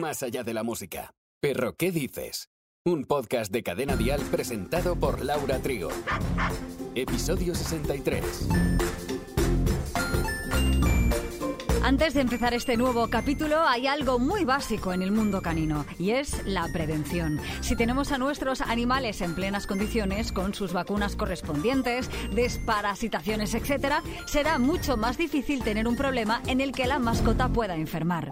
más allá de la música. Perro, ¿qué dices? Un podcast de Cadena Dial presentado por Laura Trigo. Episodio 63. Antes de empezar este nuevo capítulo, hay algo muy básico en el mundo canino y es la prevención. Si tenemos a nuestros animales en plenas condiciones, con sus vacunas correspondientes, desparasitaciones, etc., será mucho más difícil tener un problema en el que la mascota pueda enfermar.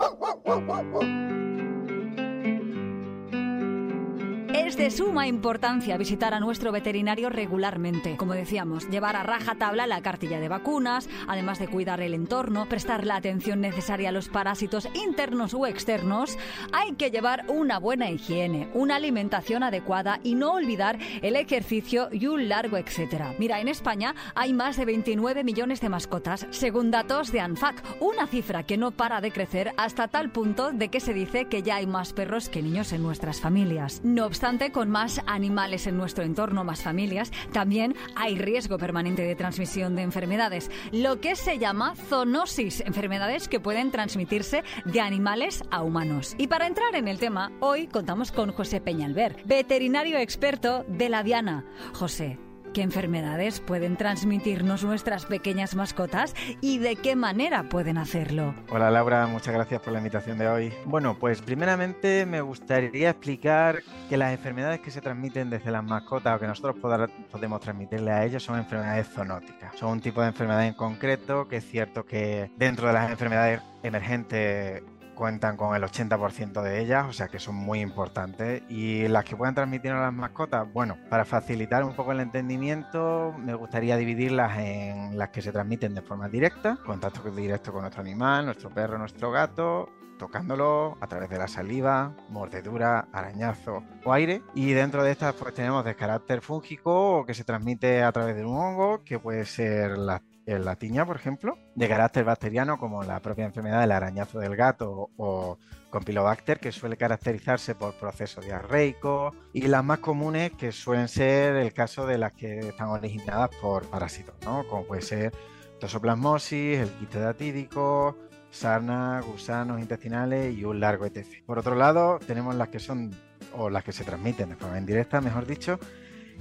Es de suma importancia visitar a nuestro veterinario regularmente. Como decíamos, llevar a raja tabla la cartilla de vacunas, además de cuidar el entorno, prestar la atención necesaria a los parásitos internos o externos, hay que llevar una buena higiene, una alimentación adecuada y no olvidar el ejercicio y un largo etcétera. Mira, en España hay más de 29 millones de mascotas, según datos de ANFAC, una cifra que no para de crecer hasta tal punto de que se dice que ya hay más perros que niños en nuestras familias. No obstante, con más animales en nuestro entorno, más familias, también hay riesgo permanente de transmisión de enfermedades, lo que se llama zoonosis, enfermedades que pueden transmitirse de animales a humanos. Y para entrar en el tema, hoy contamos con José Peñalver, veterinario experto de la Diana. José, ¿Qué enfermedades pueden transmitirnos nuestras pequeñas mascotas y de qué manera pueden hacerlo? Hola Laura, muchas gracias por la invitación de hoy. Bueno, pues primeramente me gustaría explicar que las enfermedades que se transmiten desde las mascotas o que nosotros podemos transmitirle a ellos son enfermedades zoonóticas. Son un tipo de enfermedad en concreto que es cierto que dentro de las enfermedades emergentes cuentan con el 80% de ellas, o sea que son muy importantes. Y las que pueden transmitir a las mascotas, bueno, para facilitar un poco el entendimiento, me gustaría dividirlas en las que se transmiten de forma directa, contacto directo con nuestro animal, nuestro perro, nuestro gato, tocándolo a través de la saliva, mordedura, arañazo o aire. Y dentro de estas pues tenemos de carácter fúngico que se transmite a través de un hongo, que puede ser la la tiña, por ejemplo, de carácter bacteriano, como la propia enfermedad del arañazo del gato o Campylobacter, que suele caracterizarse por procesos diarreicos, y las más comunes, que suelen ser el caso de las que están originadas por parásitos, ¿no? como puede ser tosoplasmosis, el quiste datídico, sarna, gusanos intestinales y un largo etc. Por otro lado, tenemos las que son, o las que se transmiten de forma indirecta, mejor dicho,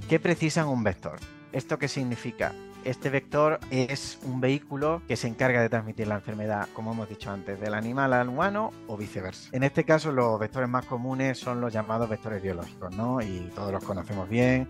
que precisan un vector. ¿Esto qué significa? Este vector es un vehículo que se encarga de transmitir la enfermedad, como hemos dicho antes, del animal al humano o viceversa. En este caso, los vectores más comunes son los llamados vectores biológicos, ¿no? Y todos los conocemos bien,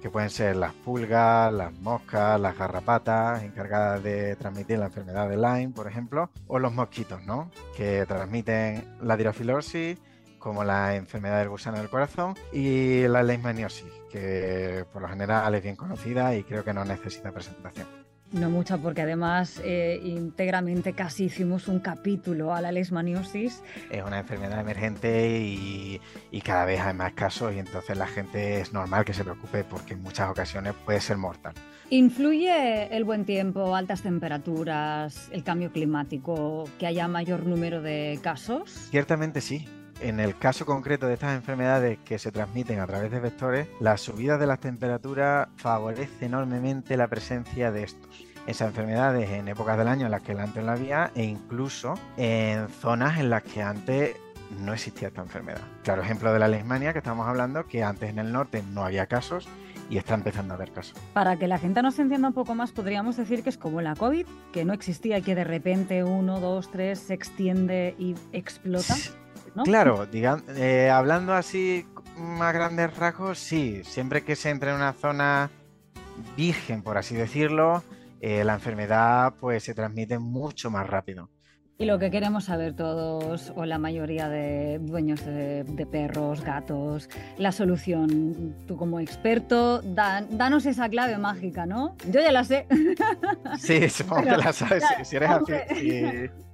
que pueden ser las pulgas, las moscas, las garrapatas, encargadas de transmitir la enfermedad de Lyme, por ejemplo, o los mosquitos, ¿no? Que transmiten la dirofilorsis como la enfermedad del gusano del corazón y la leishmaniosis, que por lo general es bien conocida y creo que no necesita presentación. No mucha, porque además eh, íntegramente casi hicimos un capítulo a la leishmaniosis. Es una enfermedad emergente y, cada vez hay más casos y entonces la gente es normal que se preocupe porque en muchas ocasiones puede ser mortal. ¿Influye el buen tiempo, altas temperaturas, el cambio climático, que haya mayor número de casos? Ciertamente sí en el caso concreto de estas enfermedades que se transmiten a través de vectores, la subida de las temperaturas favorece enormemente la presencia de estos. Esas enfermedades en épocas del año en las que el antes no había e incluso en zonas en las que antes no existía esta enfermedad. Claro ejemplo de la leishmania que estamos hablando, que antes en el norte no había casos y está empezando a haber casos. Para que la gente nos entienda un poco más, podríamos decir que es como la COVID, que no existía y que de repente uno, dos, tres se extiende y explota. Claro, eh, hablando así más grandes rasgos, sí, siempre que se entre en una zona virgen, por así decirlo, eh, la enfermedad pues se transmite mucho más rápido. Y lo que queremos saber todos, o la mayoría de dueños de, perros, gatos, la solución, tú como experto, danos esa clave mágica, ¿no? Yo ya la sé. Sí, supongo que la sabes, si, eres así.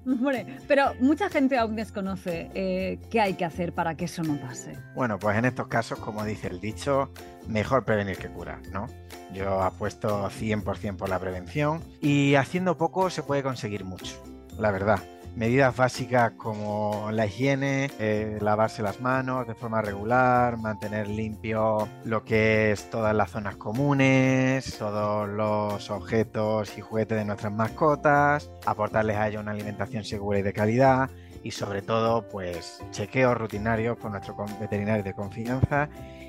pero mucha gente aún desconoce eh, qué hay que hacer para que eso no pase. Bueno, pues en estos casos, como dice el dicho, mejor prevenir que curar, ¿no? Yo apuesto 100% por la prevención y haciendo poco se puede conseguir mucho, la verdad medidas básicas como la higiene, eh, lavarse las manos de forma regular, mantener limpio lo que es todas las zonas comunes, todos los objetos y juguetes de nuestras mascotas, aportarles a ellos una alimentación segura y de calidad y sobre todo pues chequeos rutinarios por nuestro veterinario de confianza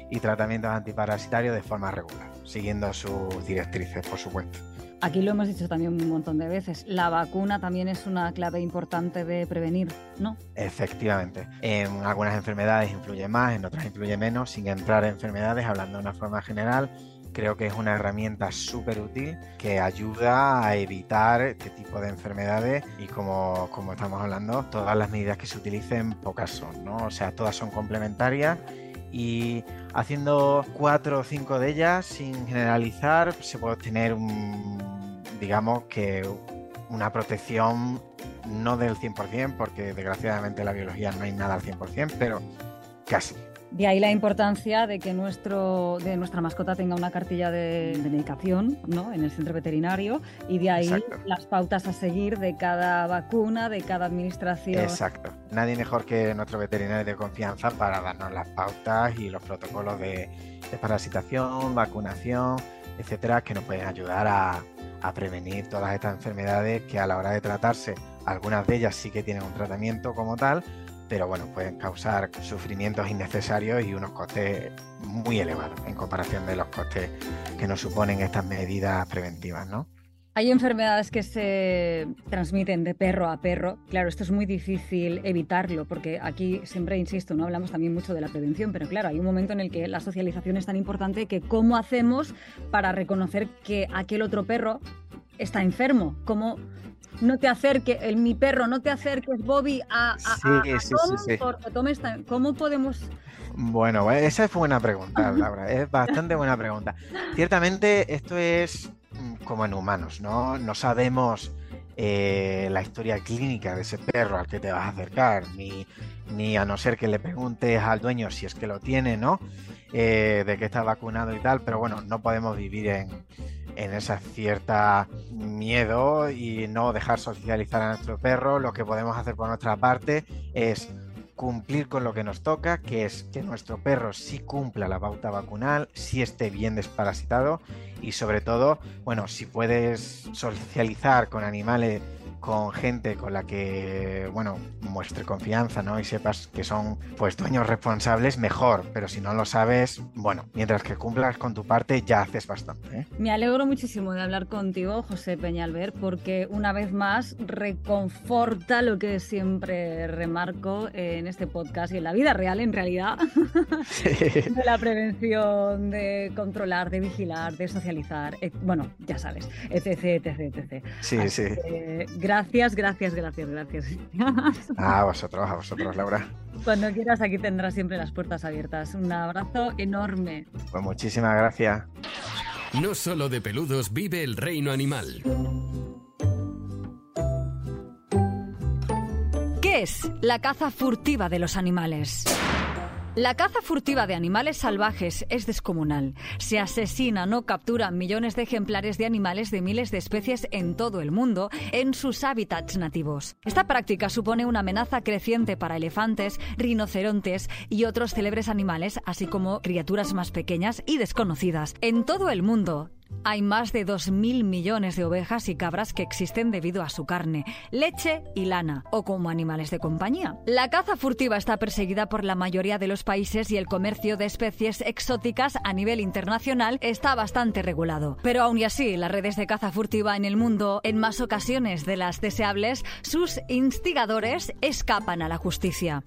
y tratamientos antiparasitarios de forma regular, siguiendo sus directrices, por supuesto. Aquí lo hemos dicho también un montón de veces, la vacuna también es una clave importante de prevenir, ¿no? Efectivamente. En algunas enfermedades influye más, en otras influye menos, sin entrar en enfermedades, hablando de una forma general. Creo que es una herramienta súper útil que ayuda a evitar este tipo de enfermedades y como, como estamos hablando, todas las medidas que se utilicen pocas son, ¿no? O sea, todas son complementarias y haciendo cuatro o cinco de ellas sin generalizar se puede obtener un, digamos que una protección no del 100% porque desgraciadamente en la biología no hay nada al 100% pero casi de ahí la importancia de que nuestro, de nuestra mascota tenga una cartilla de, medicación ¿no? en el centro veterinario y de ahí las pautas a seguir de cada vacuna, de cada administración. Exacto. Nadie mejor que nuestro veterinario de confianza para darnos las pautas y los protocolos de, parasitación, vacunación, etcétera, que nos pueden ayudar a, a prevenir todas estas enfermedades que a la hora de tratarse, algunas de ellas sí que tienen un tratamiento como tal, pero bueno, pueden causar sufrimientos innecesarios y unos costes muy elevados en comparación de los costes que nos suponen estas medidas preventivas, ¿no? Hay enfermedades que se transmiten de perro a perro. Claro, esto es muy difícil evitarlo porque aquí siempre insisto, no hablamos también mucho de la prevención, pero claro, hay un momento en el que la socialización es tan importante que cómo hacemos para reconocer que aquel otro perro está enfermo, cómo no te acerques, el, mi perro, no te acerques, Bobby, a, a, sí, sí, sí, porque tomes ¿Cómo podemos...? Bueno, esa es buena pregunta, Laura, es bastante buena pregunta. Ciertamente esto es como en humanos, ¿no? No sabemos eh, la historia clínica de ese perro al que te vas a acercar, ni, ni a no ser que le preguntes al dueño si es que lo tiene, ¿no? Eh, de que está vacunado y tal, pero bueno, no podemos vivir en, en esa cierta miedo y no dejar socializar a nuestro perro. Lo que podemos hacer por nuestra parte es cumplir con lo que nos toca, que es que nuestro perro sí cumpla la pauta vacunal, sí esté bien desparasitado y sobre todo, bueno, si puedes socializar con animales con gente con la que, bueno, muestre confianza, ¿no? Y sepas que son, pues, dueños responsables, mejor. Pero si no lo sabes, bueno, mientras que cumplas con tu parte, ya haces bastante. ¿eh? Me alegro muchísimo de hablar contigo, José Peñalver, porque una vez más reconforta lo que siempre remarco en este podcast y en la vida real, en realidad, de la prevención, de controlar, de vigilar, de socializar, bueno, ya sabes, etc, etc, etc. Sí, sí. Gracias, gracias, gracias, gracias. A vosotros, a vosotros, Laura. Cuando quieras, aquí tendrás siempre las puertas abiertas. Un abrazo enorme. Pues muchísimas gracias. No solo de peludos vive el reino animal. ¿Qué es la caza furtiva de los animales? La caza furtiva de animales salvajes es descomunal. Se asesinan o capturan millones de ejemplares de animales de miles de especies en todo el mundo en sus hábitats nativos. Esta práctica supone una amenaza creciente para elefantes, rinocerontes y otros célebres animales, así como criaturas más pequeñas y desconocidas. En todo el mundo, hay más de 2.000 millones de ovejas y cabras que existen debido a su carne, leche y lana, o como animales de compañía. La caza furtiva está perseguida por la mayoría de los países y el comercio de especies exóticas a nivel internacional está bastante regulado. Pero aún y así, las redes de caza furtiva en el mundo, en más ocasiones de las deseables, sus instigadores escapan a la justicia.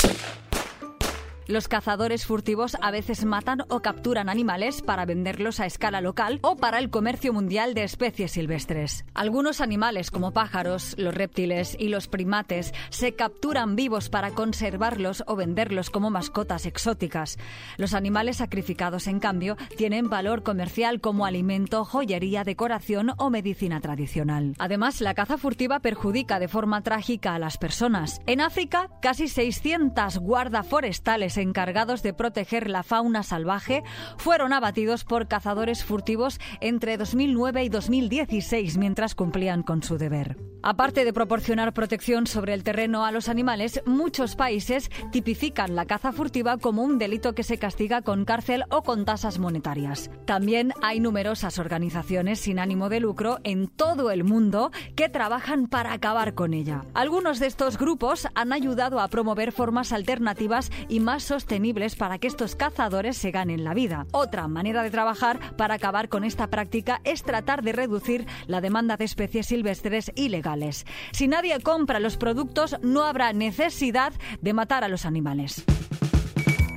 Los cazadores furtivos a veces matan o capturan animales para venderlos a escala local o para el comercio mundial de especies silvestres. Algunos animales como pájaros, los reptiles y los primates se capturan vivos para conservarlos o venderlos como mascotas exóticas. Los animales sacrificados, en cambio, tienen valor comercial como alimento, joyería, decoración o medicina tradicional. Además, la caza furtiva perjudica de forma trágica a las personas. En África, casi 600 guardaforestales encargados de proteger la fauna salvaje fueron abatidos por cazadores furtivos entre 2009 y 2016 mientras cumplían con su deber. Aparte de proporcionar protección sobre el terreno a los animales, muchos países tipifican la caza furtiva como un delito que se castiga con cárcel o con tasas monetarias. También hay numerosas organizaciones sin ánimo de lucro en todo el mundo que trabajan para acabar con ella. Algunos de estos grupos han ayudado a promover formas alternativas y más sostenibles para que estos cazadores se ganen la vida. Otra manera de trabajar para acabar con esta práctica es tratar de reducir la demanda de especies silvestres ilegales. Si nadie compra los productos, no habrá necesidad de matar a los animales.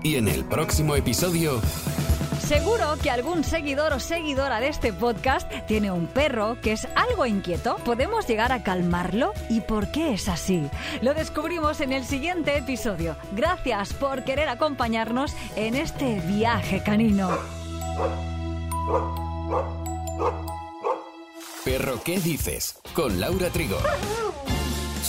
Y en el próximo episodio... Seguro que algún seguidor o seguidora de este podcast tiene un perro que es algo inquieto. ¿Podemos llegar a calmarlo? ¿Y por qué es así? Lo descubrimos en el siguiente episodio. Gracias por querer acompañarnos en este viaje canino. Perro, ¿qué dices? Con Laura Trigo.